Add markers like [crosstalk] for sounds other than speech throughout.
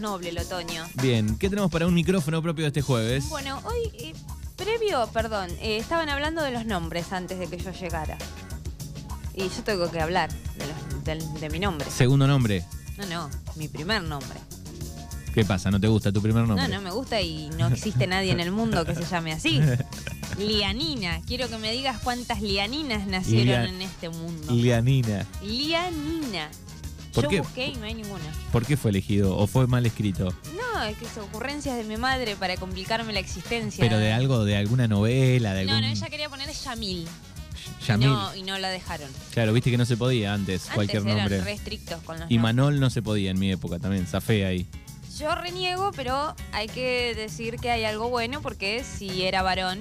noble el otoño. Bien, ¿qué tenemos para un micrófono propio de este jueves? Bueno, hoy, eh, previo, perdón, eh, estaban hablando de los nombres antes de que yo llegara. Y yo tengo que hablar de, los- del- de mi nombre. Segundo nombre. No, no, mi primer nombre. ¿Qué pasa? ¿No te gusta tu primer nombre? No, no me gusta y no existe nadie en el mundo que se llame así. [laughs] Lianina. Quiero que me digas cuántas lianinas nacieron en este mundo. Lianina. Lianina. ¿Por Yo qué? busqué y no hay ninguna. ¿Por qué fue elegido? ¿O fue mal escrito? No, es que son ocurrencias de mi madre para complicarme la existencia. ¿Pero de algo, de alguna novela, de No, algún... no, ella quería poner Yamil. Yamil? Y no, y no la dejaron. Claro, viste que no se podía antes, Antes cualquier eran nombre. re estrictos con los Y nombres. Manol no se podía en mi época también, zafé ahí. Yo reniego, pero hay que decir que hay algo bueno porque si era varón,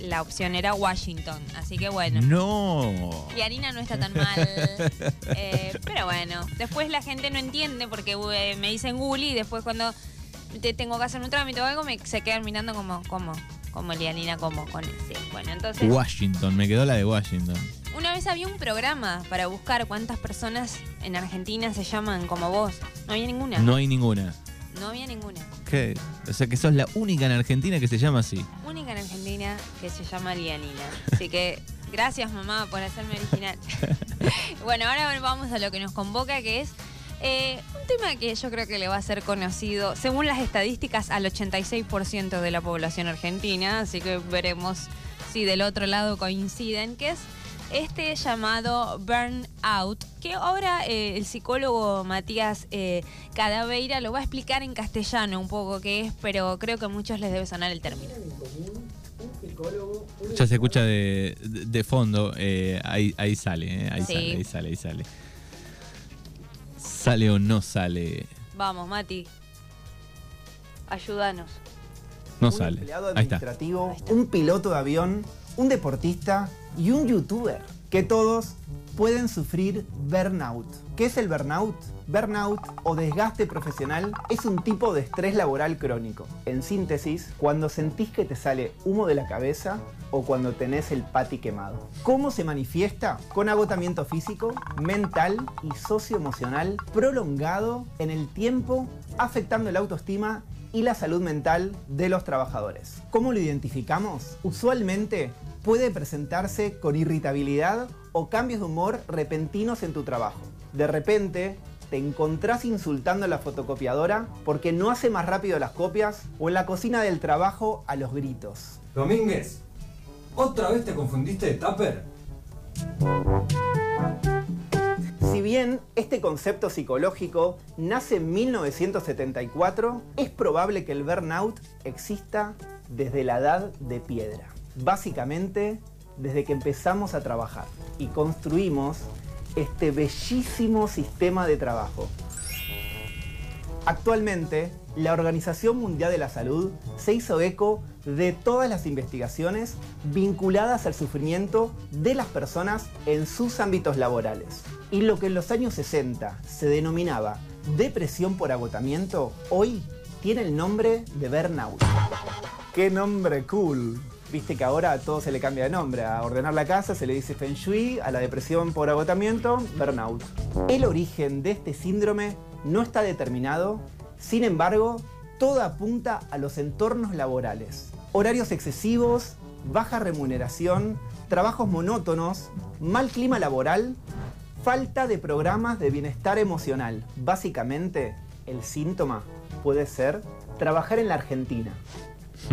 la opción era Washington. Así que bueno. ¡No! Y harina no está tan mal. [laughs] Eh, pero bueno, después la gente no entiende porque eh, me dicen Guli y después cuando te tengo que hacer un trámite o algo me, se quedan mirando como, como, como Lianina, como con sí. Bueno, entonces Washington, me quedó la de Washington. una vez había un programa para buscar cuántas personas en Argentina se llaman como vos. No había ninguna. No hay ninguna. No había ninguna. ¿Qué? O sea que sos la única en Argentina que se llama así. Única en Argentina que se llama Lianina. Así que gracias mamá por hacerme original. [laughs] bueno, ahora vamos a lo que nos convoca, que es eh, un tema que yo creo que le va a ser conocido, según las estadísticas, al 86% de la población argentina. Así que veremos si del otro lado coinciden, que es este llamado burnout, que ahora eh, el psicólogo Matías eh, Cadaveira lo va a explicar en castellano un poco qué es, pero creo que a muchos les debe sonar el término. Ya se escucha de, de- de fondo, eh, ahí, ahí sale, eh, ahí Sí. sale, ahí sale, ahí sale. ¿Sale o no sale? Vamos, Mati. Ayúdanos. No un sale. empleado Ahí está. administrativo, un piloto de avión, un deportista y un youtuber, que todos pueden sufrir burnout. ¿Qué es el burnout? Burnout o desgaste profesional es un tipo de estrés laboral crónico. En síntesis, cuando sentís que te sale humo de la cabeza o cuando tenés el pati quemado. ¿Cómo se manifiesta? Con agotamiento físico, mental y socioemocional prolongado en el tiempo, afectando la autoestima y la salud mental de los trabajadores. ¿Cómo lo identificamos? Usualmente puede presentarse con irritabilidad o cambios de humor repentinos en tu trabajo. De repente te encontrás insultando a la fotocopiadora porque no hace más rápido las copias o en la cocina del trabajo a los gritos. Domínguez, ¿otra vez te confundiste de tupper? Si bien este concepto psicológico nace en 1974, es probable que el burnout exista desde la edad de piedra. Básicamente, desde que empezamos a trabajar y construimos este bellísimo sistema de trabajo. Actualmente, la Organización Mundial de la Salud se hizo eco de todas las investigaciones vinculadas al sufrimiento de las personas en sus ámbitos laborales. Y lo que en los años 60 se denominaba depresión por agotamiento, hoy tiene el nombre de burnout. ¡Qué nombre cool! Viste que ahora a todo se le cambia de nombre. A ordenar la casa se le dice Feng Shui, a la depresión por agotamiento, burnout. El origen de este síndrome no está determinado, sin embargo, todo apunta a los entornos laborales. Horarios excesivos, baja remuneración, trabajos monótonos, mal clima laboral, falta de programas de bienestar emocional. Básicamente, el síntoma puede ser trabajar en la Argentina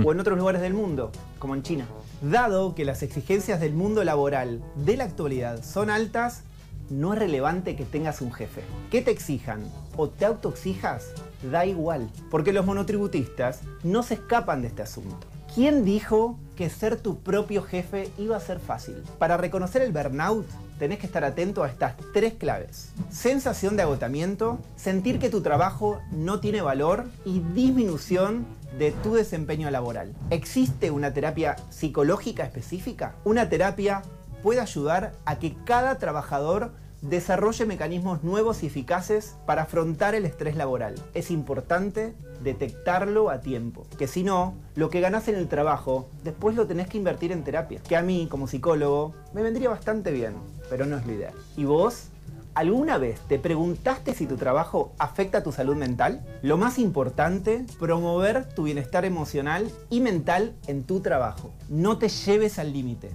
o en otros lugares del mundo, como en China. Dado que las exigencias del mundo laboral de la actualidad son altas, no es relevante que tengas un jefe. Que te exijan o te autoexijas, da igual, porque los monotributistas no se escapan de este asunto. ¿Quién dijo que ser tu propio jefe iba a ser fácil? Para reconocer el burnout, tenés que estar atento a estas tres claves. Sensación de agotamiento, sentir que tu trabajo no tiene valor y disminución de tu desempeño laboral. ¿Existe una terapia psicológica específica? Una terapia puede ayudar a que cada trabajador desarrolle mecanismos nuevos y eficaces para afrontar el estrés laboral. Es importante detectarlo a tiempo, que si no, lo que ganás en el trabajo, después lo tenés que invertir en terapia, que a mí como psicólogo me vendría bastante bien, pero no es lo ideal. ¿Y vos? ¿Alguna vez te preguntaste si tu trabajo afecta a tu salud mental? Lo más importante, promover tu bienestar emocional y mental en tu trabajo. No te lleves al límite.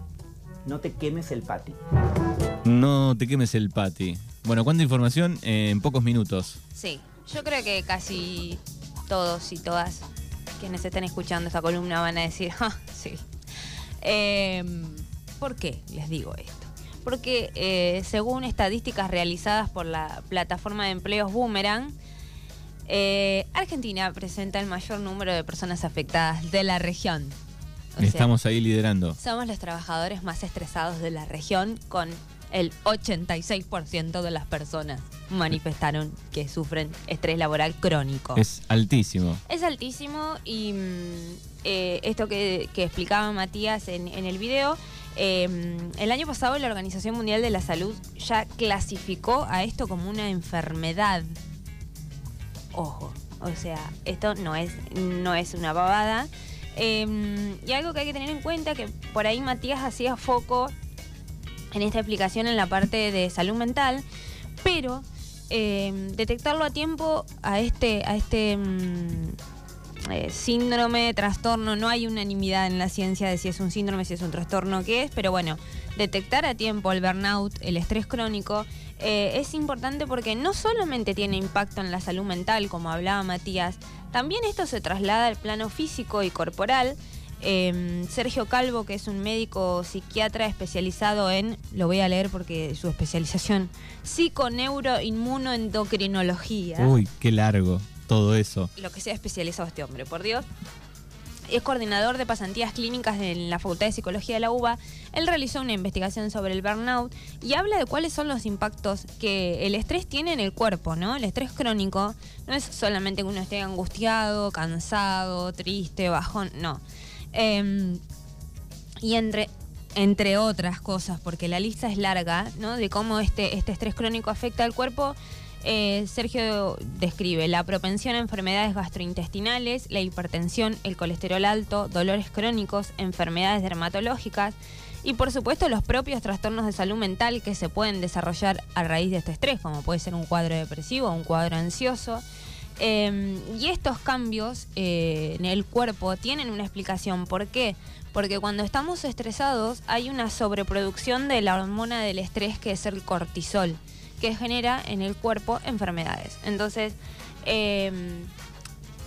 No te quemes el pati. No te quemes el pati. Bueno, ¿cuánta información en pocos minutos? Sí, yo creo que casi todos y todas quienes estén escuchando esta columna van a decir, [laughs] ah, sí. Em, ¿Por qué les digo esto? Porque eh, según estadísticas realizadas por la plataforma de empleos Boomerang, eh, Argentina presenta el mayor número de personas afectadas de la región. O sea, Estamos ahí liderando. somos los trabajadores más estresados de la región con el 86% de las personas manifestaron que sufren estrés laboral crónico. Es altísimo. Es altísimo y mm, eh, esto que, que explicaba Matías en, en el video, eh, el año pasado la Organización Mundial de la Salud ya clasificó a esto como una enfermedad. Ojo, o sea, esto no es, no es una babada. Eh, y algo que hay que tener en cuenta, que por ahí Matías hacía foco en esta explicación en la parte de salud mental, pero eh, detectarlo a tiempo a este, a este mm, eh, síndrome, trastorno, no hay unanimidad en la ciencia de si es un síndrome, si es un trastorno, qué es, pero bueno, detectar a tiempo el burnout, el estrés crónico, eh, es importante porque no solamente tiene impacto en la salud mental, como hablaba Matías, también esto se traslada al plano físico y corporal. Eh, Sergio Calvo, que es un médico psiquiatra especializado en, lo voy a leer porque su especialización, psiconeuroinmunoendocrinología. Uy, qué largo todo eso. Lo que sea especializado este hombre, por Dios. Es coordinador de pasantías clínicas en la Facultad de Psicología de la UBA. Él realizó una investigación sobre el burnout y habla de cuáles son los impactos que el estrés tiene en el cuerpo, ¿no? El estrés crónico no es solamente que uno esté angustiado, cansado, triste, bajón, no. Eh, y entre, entre otras cosas, porque la lista es larga, ¿no? De cómo este, este estrés crónico afecta al cuerpo. Eh, Sergio describe la propensión a enfermedades gastrointestinales, la hipertensión, el colesterol alto, dolores crónicos, enfermedades dermatológicas y por supuesto los propios trastornos de salud mental que se pueden desarrollar a raíz de este estrés, como puede ser un cuadro depresivo, un cuadro ansioso. Eh, y estos cambios eh, en el cuerpo tienen una explicación. ¿Por qué? Porque cuando estamos estresados hay una sobreproducción de la hormona del estrés que es el cortisol, que genera en el cuerpo enfermedades. Entonces, eh,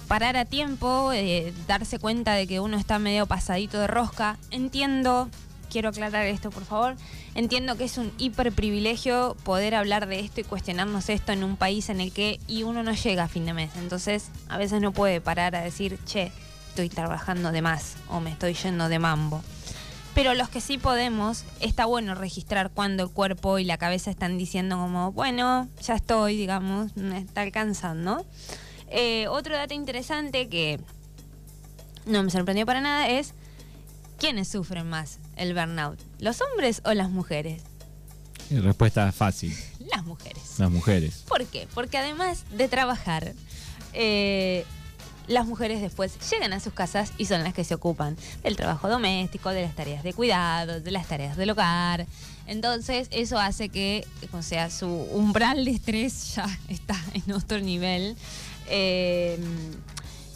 parar a tiempo, eh, darse cuenta de que uno está medio pasadito de rosca, entiendo, quiero aclarar esto por favor, entiendo que es un hiperprivilegio poder hablar de esto y cuestionarnos esto en un país en el que y uno no llega a fin de mes. Entonces, a veces no puede parar a decir, che, estoy trabajando de más o me estoy yendo de mambo. Pero los que sí podemos, está bueno registrar cuando el cuerpo y la cabeza están diciendo como, bueno, ya estoy, digamos, me está alcanzando. Eh, otro dato interesante que no me sorprendió para nada es quiénes sufren más el burnout, los hombres o las mujeres. Y Respuesta fácil. Las mujeres. Las mujeres. ¿Por qué? Porque además de trabajar, eh, las mujeres después llegan a sus casas y son las que se ocupan del trabajo doméstico, de las tareas de cuidado, de las tareas del hogar. Entonces eso hace que, o sea, su umbral de estrés ya [laughs] está en otro nivel. Eh,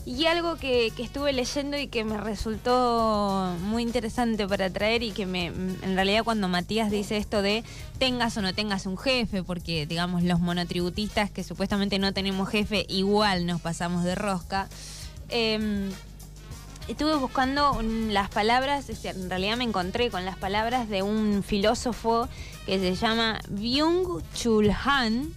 y algo que, que estuve leyendo y que me resultó muy interesante para traer y que me, en realidad cuando Matías dice esto de tengas o no tengas un jefe, porque digamos los monotributistas que supuestamente no tenemos jefe, igual nos pasamos de rosca. eh, estuve buscando las palabras, en realidad me encontré con las palabras de un filósofo que se llama Byung-Chul Han.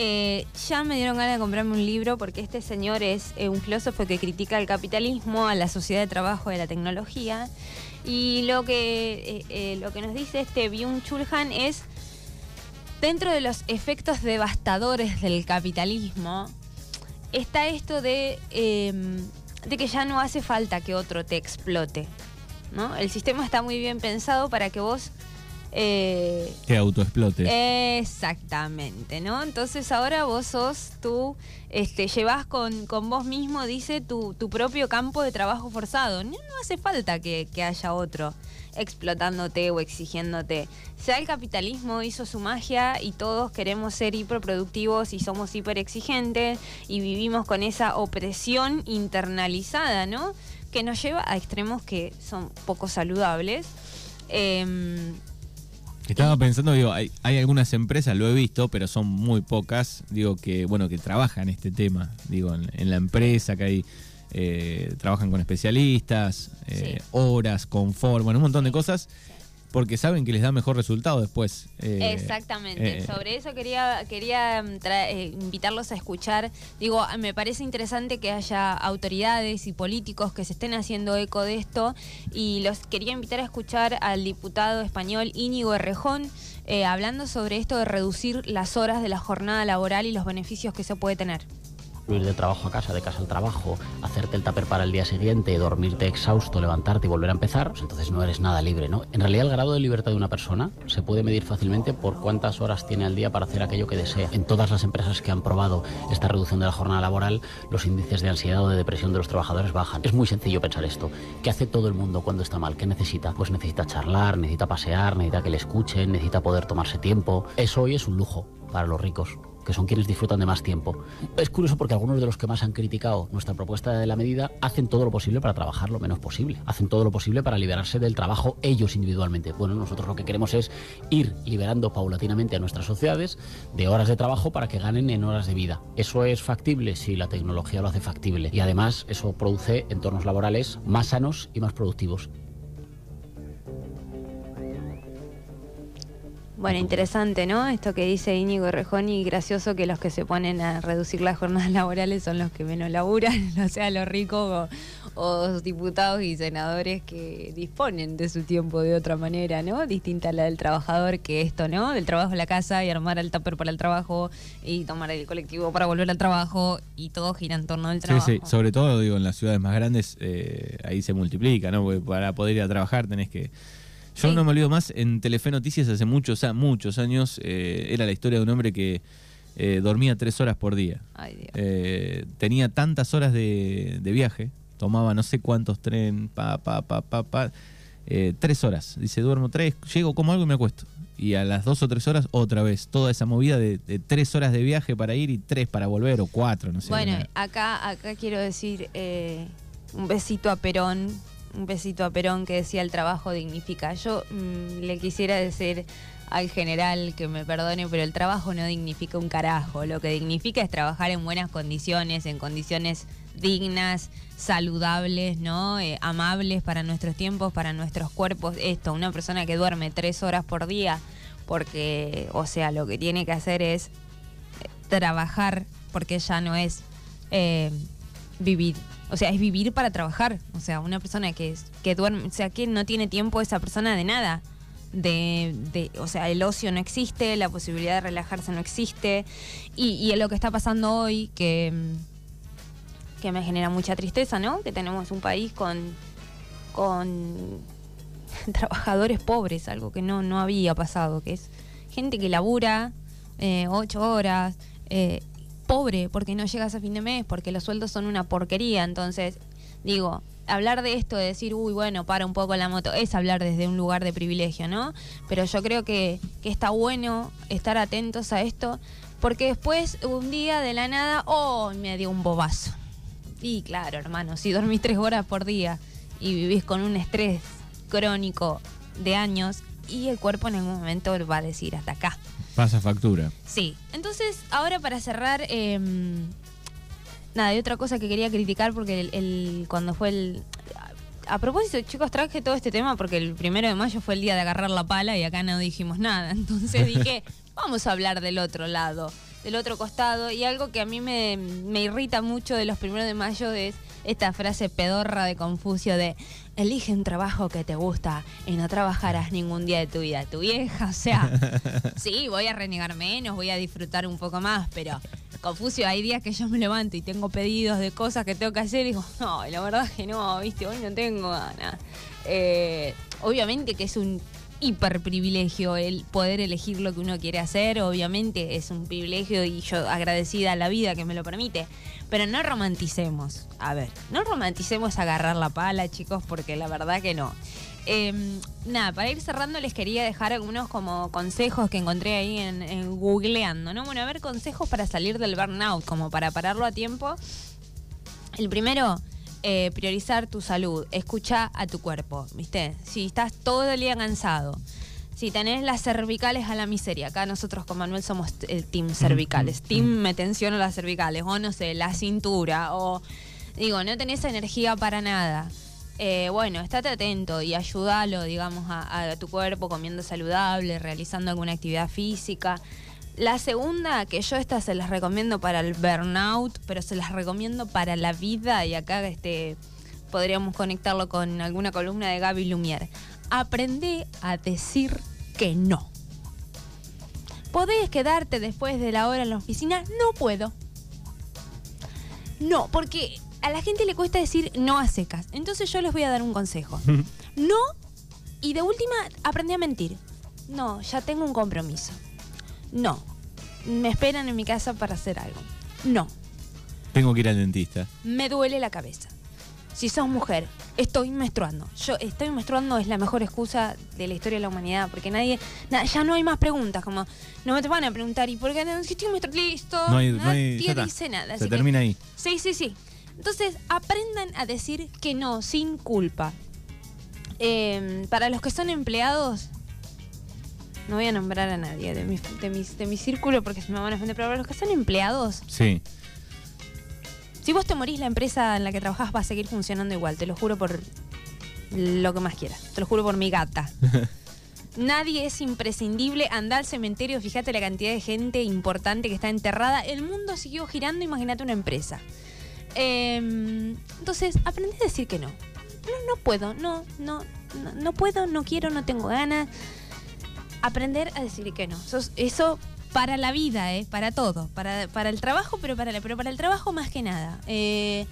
Eh, ya me dieron ganas de comprarme un libro porque este señor es eh, un filósofo que critica el capitalismo, a la sociedad de trabajo, de la tecnología. Y lo que, eh, lo que nos dice este Byung-Chul Han es, dentro de los efectos devastadores del capitalismo, está esto de, eh, de que ya no hace falta que otro te explote. ¿no? El sistema está muy bien pensado para que vos Eh, Que autoexplote. Exactamente, ¿no? Entonces ahora vos sos tú, este, llevas con, con vos mismo, dice, tu, tu propio campo de trabajo forzado. No, no hace falta que, que haya otro explotándote o exigiéndote. Ya el capitalismo hizo su magia y todos queremos ser hiperproductivos y somos hiper exigentes y vivimos con esa opresión internalizada, ¿no? Que nos lleva a extremos que son poco saludables. Em, Estaba pensando, digo, hay, hay algunas empresas, lo he visto, pero son muy pocas, digo, que, bueno, que trabajan este tema, digo, en, en la empresa, que hay, eh, trabajan con especialistas, eh, Sí. horas, confort, bueno, un montón de cosas, porque saben que les da mejor resultado después. eh, Exactamente, eh, sobre eso quería, quería mm, eh, invitarlos a escuchar. Digo, ah, me parece interesante que haya autoridades y políticos que se estén haciendo eco de esto y los quería invitar a escuchar al diputado español Íñigo Errejón eh, hablando sobre esto de reducir las horas de la jornada laboral y los beneficios que se puede tener. Ir de trabajo a casa, de casa al trabajo, hacerte el tupper para el día siguiente, dormirte exhausto, levantarte y volver a empezar, pues entonces no eres nada libre, ¿no? En realidad el grado de libertad de una persona se puede medir fácilmente por cuántas horas tiene al día para hacer aquello que desea. En todas las empresas que han probado esta reducción de la jornada laboral, los índices de ansiedad o de depresión de los trabajadores bajan. Es muy sencillo pensar esto. ¿Qué hace todo el mundo cuando está mal? ¿Qué necesita? Pues necesita charlar, necesita pasear, necesita que le escuchen, necesita poder tomarse tiempo. Eso hoy es un lujo para los ricos que son quienes disfrutan de más tiempo. Es curioso porque algunos de los que más han criticado nuestra propuesta de la medida hacen todo lo posible para trabajar lo menos posible, hacen todo lo posible para liberarse del trabajo ellos individualmente. Bueno, nosotros lo que queremos es ir liberando paulatinamente a nuestras sociedades de horas de trabajo para que ganen en horas de vida. ¿Eso es factible? Sí, la tecnología lo hace factible. Y además eso produce entornos laborales más sanos y más productivos. Bueno, interesante, ¿no? Esto que dice Íñigo Rejón y gracioso que los que se ponen a reducir las jornadas [laughs] laborales son los que menos laburan, [laughs] o sea, los ricos o, o diputados y senadores que disponen de su tiempo de otra manera, ¿no? Distinta a la del trabajador que esto, ¿no? Del trabajo a la casa y armar el tupper para el trabajo y tomar el colectivo para volver al trabajo y todo gira en torno al Sí, trabajo. sí, sobre todo digo en las ciudades más grandes eh, ahí se multiplica, ¿no? Porque para poder ir a trabajar tenés que. Yo Sí. no me olvido más, en Telefe Noticias hace muchos, años eh, era la historia de un hombre que eh, dormía tres horas por día. Ay, Dios. Eh, tenía tantas horas de, de viaje, tomaba no sé cuántos tren, pa, pa, pa, pa, pa, tres horas. Dice, duermo tres, llego, como algo y me acuesto. Y a las dos o tres horas, otra vez. Toda esa movida de, de tres horas de viaje para ir y tres para volver, o cuatro, no sé. Bueno, acá, acá quiero decir un besito a Perón, un besito a Perón que decía el trabajo dignifica. Yo mm, le quisiera decir al general que me perdone, pero el trabajo no dignifica un carajo. Lo que dignifica es trabajar en buenas condiciones, en condiciones dignas, saludables, ¿no? Eh, amables para nuestros tiempos, para nuestros cuerpos. Esto, una persona que duerme tres horas por día, porque, o sea, lo que tiene que hacer es eh, trabajar, porque ya no es eh, vivir. O sea, es vivir para trabajar. O sea, una persona que, que duerme, o sea, que no tiene tiempo esa persona de nada. De, de- o sea, el ocio no existe, la posibilidad de relajarse no existe. Y, es lo que está pasando hoy, que, que me genera mucha tristeza, ¿no? Que tenemos un país con, con [laughs] trabajadores pobres, algo que no, no había pasado, que es gente que labura eh, ocho horas, eh, pobre porque no llegas a fin de mes, porque los sueldos son una porquería. Entonces, digo, hablar de esto, de decir, uy, bueno, para un poco la moto, es hablar desde un lugar de privilegio, ¿no? Pero yo creo que, que está bueno estar atentos a esto, porque después, un día de la nada, oh, me dio un bobazo. Y claro, hermano, si dormís tres horas por día y vivís con un estrés crónico de años, y el cuerpo en algún momento va a decir hasta acá. Pasa factura. Sí, entonces ahora para cerrar, eh, nada, hay otra cosa que quería criticar porque el, el- cuando fue el... A propósito, chicos, traje todo este tema porque el primero de mayo fue el día de agarrar la pala y acá no dijimos nada. [laughs] Entonces dije, [laughs] vamos a hablar del otro lado, del otro costado. Y algo que a mí me, me irrita mucho de los primeros de mayo es esta frase pedorra de Confucio de elige un trabajo que te gusta y no trabajarás ningún día de tu vida. Tu vieja, o sea, [laughs] sí, voy a renegar menos, voy a disfrutar un poco más, pero Confucio, hay días que yo me levanto y tengo pedidos de cosas que tengo que hacer y digo, no, la verdad es que no, viste, hoy no tengo ganas. Eh, obviamente que es un hiper privilegio el poder elegir lo que uno quiere hacer. Obviamente es un privilegio y yo agradecida a la vida que me lo permite. Pero no romanticemos. A ver, no romanticemos agarrar la pala, chicos, porque la verdad que no. Em, nada, para ir cerrando les quería dejar algunos como consejos que encontré ahí en, en googleando, ¿no? Bueno, a ver, consejos para salir del burnout, como para pararlo a tiempo. El primero, eh, priorizar tu salud. Escucha a tu cuerpo, ¿viste? Si estás todo el día cansado, si tenés las cervicales a la miseria, acá nosotros con Manuel somos el team cervicales, team me tensiono las cervicales, o no sé, la cintura, o digo, no tenés energía para nada. Eh, bueno, estate atento y ayúdalo, digamos, a, a tu cuerpo comiendo saludable, realizando alguna actividad física. La segunda, que yo esta se las recomiendo para el burnout, pero se las recomiendo para la vida, y acá este, podríamos conectarlo con alguna columna de Gaby Lumière. Aprende a decir que no. ¿Podés quedarte después de la hora en la oficina? No puedo. No, porque a la gente le cuesta decir no a secas. Entonces yo les voy a dar un consejo. [laughs] No, y de última, aprendí a mentir. No, ya tengo un compromiso. No, me esperan en mi casa para hacer algo. No, Tengo que ir al dentista. me duele la cabeza. Si sos mujer, estoy menstruando. Yo estoy menstruando es la mejor excusa de la historia de la humanidad, porque nadie, na- ya no hay más preguntas, como no me te van a preguntar, ¿y por qué no? Si estoy menstruando, listo. No hay, no hay- nadie ya está. dice nada. Se que- termina ahí. Sí, sí, sí. Entonces, aprendan a decir que no, sin culpa. Eh, para los que son empleados, no voy a nombrar a nadie de mi, de mis- de mi círculo porque se me van a ofender, pero los que son empleados, Sí. si vos te morís, la empresa en la que trabajás va a seguir funcionando igual, te lo juro por lo que más quieras, te lo juro por mi gata. [laughs] Nadie es imprescindible, anda al cementerio, fíjate la cantidad de gente importante que está enterrada. El mundo siguió girando, imagínate una empresa. Em, entonces, aprende a decir que no. No, no puedo, no, no, no, no puedo, no quiero, no tengo ganas. Aprender a decir que no. Eso, eso para la vida, ¿eh? para todo. Para, para el trabajo, pero para, la- pero para el trabajo más que nada. Eh,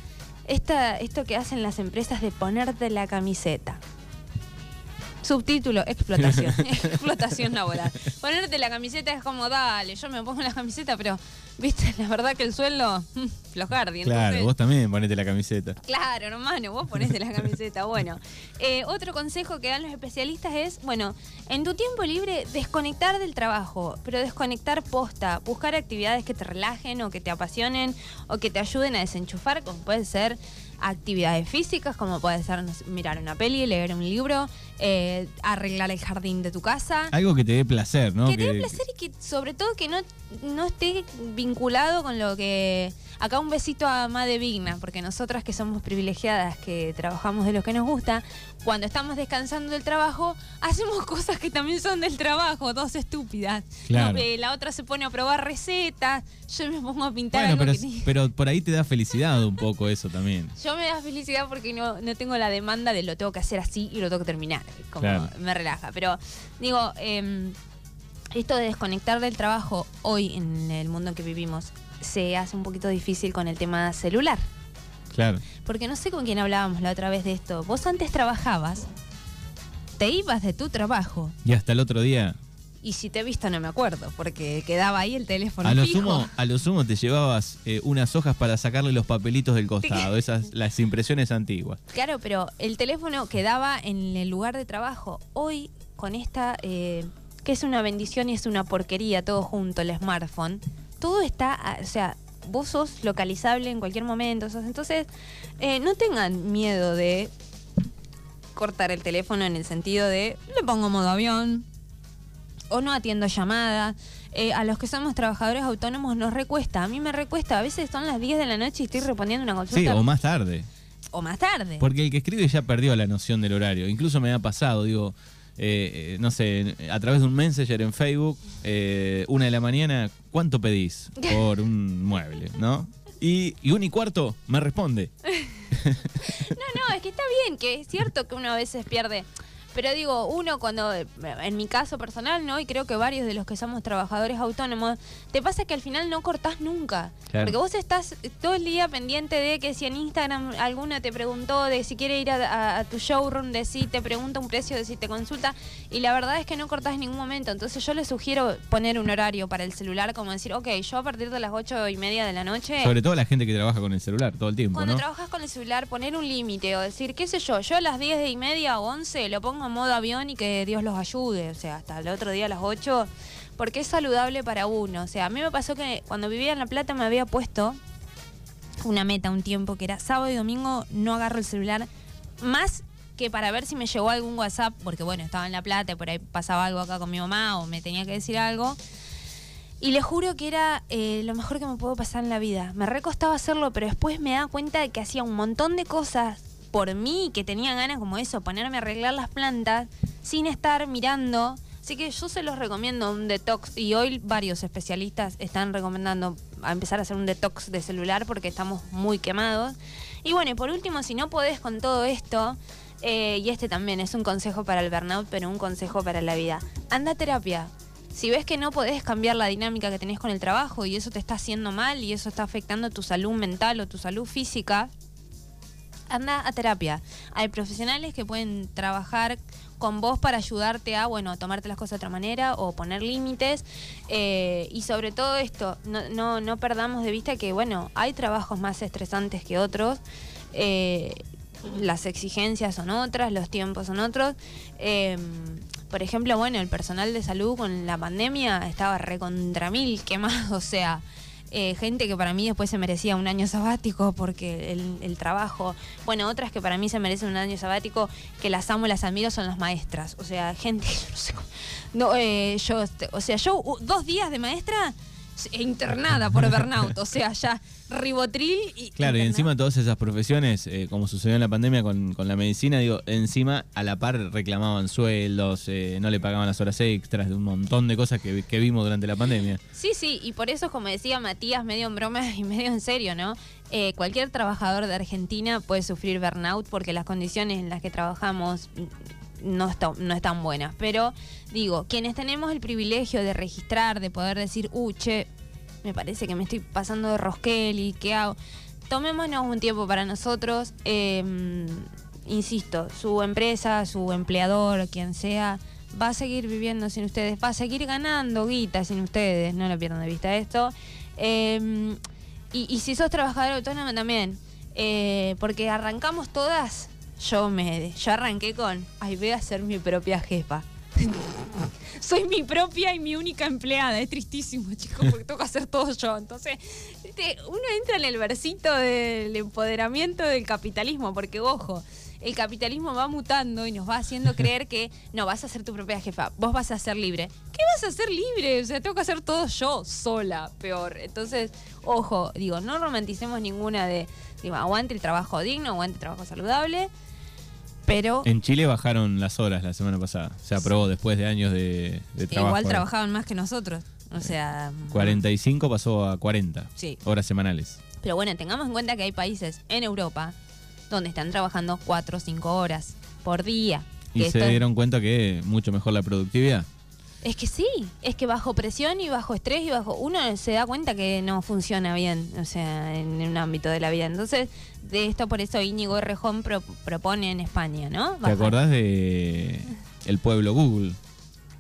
esta, esto que hacen las empresas de ponerte la camiseta. Subtítulo, explotación. [laughs] explotación laboral. Ponerte la camiseta es como, dale, yo me pongo la camiseta, pero, viste, la verdad que el sueldo, mm, flojardi. Claro, entonces- vos también ponete la camiseta. Claro, hermano, vos ponés la camiseta. [laughs] Bueno, eh, otro consejo que dan los especialistas es, bueno, en tu tiempo libre desconectar del trabajo, pero desconectar posta, buscar actividades que te relajen o que te apasionen o que te ayuden a desenchufar, como puede ser actividades físicas, como puede ser no sé, mirar una peli, leer un libro, eh, arreglar el jardín de tu casa. Algo que te dé placer, ¿no? Que te dé placer y que sobre todo que no, no esté vinculado con lo que... Acá un besito a Madre Vigna, porque nosotras que somos privilegiadas, que trabajamos de lo que nos gusta, cuando estamos descansando del trabajo, hacemos [laughs] cosas que también son del trabajo, dos estúpidas. Claro. No, eh, la otra se pone a probar recetas, yo me pongo a pintar Bueno, algo pero, que pero por ahí te da felicidad un poco eso también. [laughs] Yo me da felicidad porque no, no tengo la demanda de lo tengo que hacer así y lo tengo que terminar. Como Claro. me relaja. Pero digo, em, esto de desconectar del trabajo hoy en el mundo en que vivimos se hace un poquito difícil con el tema celular. Claro. Porque no sé con quién hablábamos la otra vez de esto. Vos antes trabajabas, te ibas de tu trabajo Y hasta el otro día, y si te he visto no me acuerdo porque quedaba ahí el teléfono a lo, fijo. sumo, a lo sumo te llevabas eh, unas hojas para sacarle los papelitos del costado, [laughs] esas las impresiones antiguas. Claro, pero el teléfono quedaba en el lugar de trabajo. Hoy, con esta, eh, que es una bendición y es una porquería todo junto, el smartphone, todo está, ah, o sea, vos sos localizable en cualquier momento. sos- entonces, eh, no tengan miedo de cortar el teléfono en el sentido de le pongo modo avión o no atiendo llamadas. Eh, a los que somos trabajadores autónomos nos recuesta. A mí me recuesta. A veces son las 10 de la noche y estoy respondiendo una consulta. Sí, o más tarde. o más tarde. Porque el que escribe ya perdió la noción del horario. Incluso me ha pasado, digo, eh, eh, no sé, a través de un messenger en Facebook, eh, una de la mañana, ¿cuánto pedís por un [laughs] mueble? ¿No? Y, y un y cuarto me responde. [laughs] No, no, es que está bien, que es cierto que uno a veces pierde. Pero digo, uno cuando, en mi caso personal, ¿no? Y creo que varios de los que somos trabajadores autónomos, te pasa que al final no cortás nunca. Claro. Porque vos estás todo el día pendiente de que si en Instagram alguna te preguntó de si quiere ir a, a- a tu showroom, de si te pregunta un precio, de si te consulta. Y la verdad es que no cortás en ningún momento. Entonces yo les sugiero poner un horario para el celular, como decir, ok, yo a partir de las ocho y media de la noche. Sobre todo la gente que trabaja con el celular todo el tiempo, Cuando ¿no? trabajas con el celular, poner un límite o decir, qué sé yo, yo a las 10 y media o 11 lo pongo en modo avión y que Dios los ayude, o sea, hasta el otro día a las 8, porque es saludable para uno. O sea, a mí me pasó que cuando vivía en La Plata me había puesto una meta un tiempo que era sábado y domingo no agarro el celular, más que para ver si me llegó algún WhatsApp, porque bueno, estaba en La Plata y por ahí pasaba algo acá con mi mamá o me tenía que decir algo. Y le juro que era eh, lo mejor que me pudo pasar en la vida. Me recostaba hacerlo, pero después me daba cuenta de que hacía un montón de cosas por mí, que tenía ganas como eso, ponerme a arreglar las plantas sin estar mirando. Así que yo se los recomiendo un detox y hoy varios especialistas están recomendando a empezar a hacer un detox de celular porque estamos muy quemados. Y bueno, y por último, si no podés con todo esto, eh, y este también es un consejo para el burnout, pero un consejo para la vida, anda a terapia. Si ves que no podés cambiar la dinámica que tenés con el trabajo y eso te está haciendo mal y eso está afectando tu salud mental o tu salud física, anda a terapia. Hay profesionales que pueden trabajar con vos para ayudarte a, bueno, tomarte las cosas de otra manera o poner límites. eh, y sobre todo esto, no, no, no perdamos de vista que, bueno, hay trabajos más estresantes que otros. eh, las exigencias son otras, los tiempos son otros. Eh, por ejemplo, bueno, el personal de salud con la pandemia estaba recontra mil quemado, o sea, eh, gente que para mí después se merecía un año sabático porque el, el trabajo, bueno, otras que para mí se merecen un año sabático, que las amo, las admiro, son las maestras, o sea, gente, [laughs] no sé no, eh, yo, o sea, yo dos días de maestra internada por [laughs] burnout, o sea, ya ribotril y... Claro, y encima todas esas profesiones, eh, como sucedió en la pandemia con, con la medicina, digo, encima a la par reclamaban sueldos, eh, no le pagaban las horas extras, de un montón de cosas que, que vimos durante la pandemia. Sí, sí, y por eso, como decía Matías, medio en broma y medio en serio, ¿no? Eh, cualquier trabajador de Argentina puede sufrir burnout porque las condiciones en las que trabajamos no, está- no están buenas. Pero digo, quienes tenemos el privilegio de registrar, de poder decir, uh, che, me parece que me estoy pasando de rosquel y qué hago. Tomémonos un tiempo para nosotros. eh, insisto, su empresa, su empleador, quien sea, va a seguir viviendo sin ustedes, va a seguir ganando guita sin ustedes, no lo pierdan de vista esto. Y, y si sos trabajador autónomo también, eh, porque arrancamos todas, yo me yo arranqué con, ay, voy a ser mi propia jefa. [laughs] Soy mi propia y mi única empleada. Es tristísimo, chicos, porque tengo que hacer todo yo. Entonces, uno entra en el versito del empoderamiento del capitalismo, porque ojo, el capitalismo va mutando y nos va haciendo [laughs] creer que no, vas a ser tu propia jefa, vos vas a ser libre. ¿Qué vas a ser libre? O sea, tengo que hacer todo yo, sola, peor. Entonces, ojo, digo, no romanticemos ninguna de, digo, aguante el trabajo digno, aguante el trabajo saludable, pero En Chile bajaron las horas la semana pasada. Se aprobó después de años de, de trabajo. igual trabajaban más que nosotros. O sea, 45 pasó a 40 Sí. horas semanales. Pero bueno, tengamos en cuenta que hay países en Europa donde están trabajando 4 o 5 horas por día. Y se dieron cuenta que mucho mejor la productividad. Es que sí, es que bajo presión y bajo estrés y bajo... Uno se da cuenta que no funciona bien, o sea, en un ámbito de la vida. Entonces, de esto por eso Íñigo Rejón pro- propone en España, ¿no? ¿Te acordás de el pueblo Google?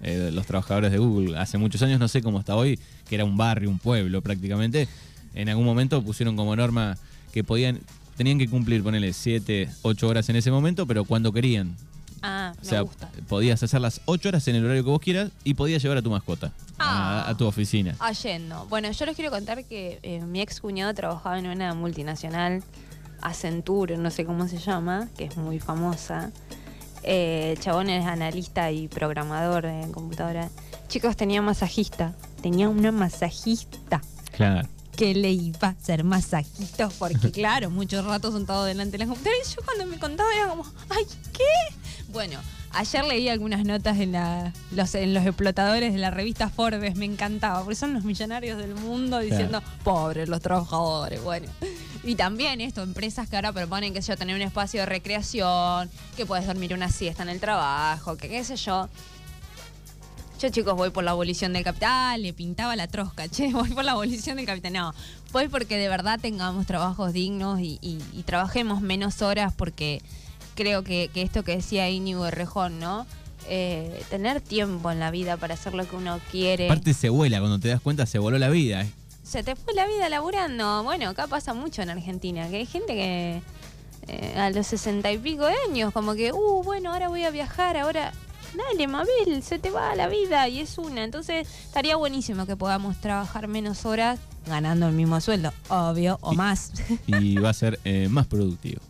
Eh, los trabajadores de Google. Hace muchos años, no sé cómo está hoy, que era un barrio, un pueblo prácticamente. En algún momento pusieron como norma que podían, tenían que cumplir, ponele 7, 8 horas en ese momento, pero cuando querían. Ah, O me sea, gusta. podías hacer las 8 horas en el horario que vos quieras y podías llevar a tu mascota a- Ah. a, tu oficina. Yendo. Bueno, yo les quiero contar que eh, mi ex cuñado trabajaba en una multinacional, Accenture, no sé cómo se llama, que es muy famosa. Eh, el chabón es analista y programador en computadora. Chicos, tenía masajista. Tenía una masajista Claro. que le iba a hacer masajitos, porque [laughs] claro, muchos ratos sentado delante de la computadora. Y yo cuando me contaba era como, ¡ay, qué! Bueno, ayer leí algunas notas en, la, los, en los explotadores de la revista Forbes, me encantaba, porque son los millonarios del mundo diciendo, pobres los trabajadores. Bueno, Y también esto, empresas que ahora proponen, que yo, tener un espacio de recreación, que puedes dormir una siesta en el trabajo, que qué sé yo. Yo, chicos, voy por la abolición del capital, le pintaba la trosca, [laughs] che, voy por la abolición del capital. No, voy porque de verdad tengamos trabajos dignos y, y- y trabajemos menos horas porque creo que, que esto que decía Íñigo Rejón, ¿no? Eh, tener tiempo en la vida para hacer lo que uno quiere. Aparte se vuela, cuando te das cuenta se voló la vida. eh. Se te fue la vida laburando. Bueno, acá pasa mucho en Argentina, que hay gente que eh, a los sesenta y pico de años, como que, uh, bueno, ahora voy a viajar, ahora... Dale, Mabel, se te va la vida y es una. Entonces, estaría buenísimo que podamos trabajar menos horas ganando el mismo sueldo, obvio, o Y- más. Y va a ser eh, más productivo.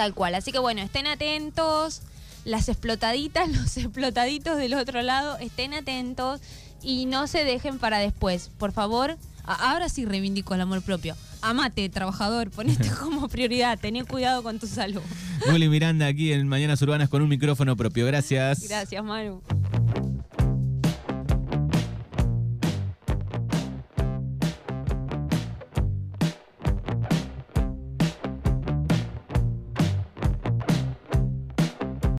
Tal cual. Así que bueno, estén atentos. Las explotaditas, [laughs] los explotaditos del otro lado, estén atentos y no se dejen para después. Por favor, ahora sí reivindico el amor propio. Amate, trabajador, [laughs] ponete [laughs] como prioridad, tené cuidado con tu salud. Willy Miranda aquí en Mañanas Urbanas con un micrófono propio. Gracias. Gracias, Maru.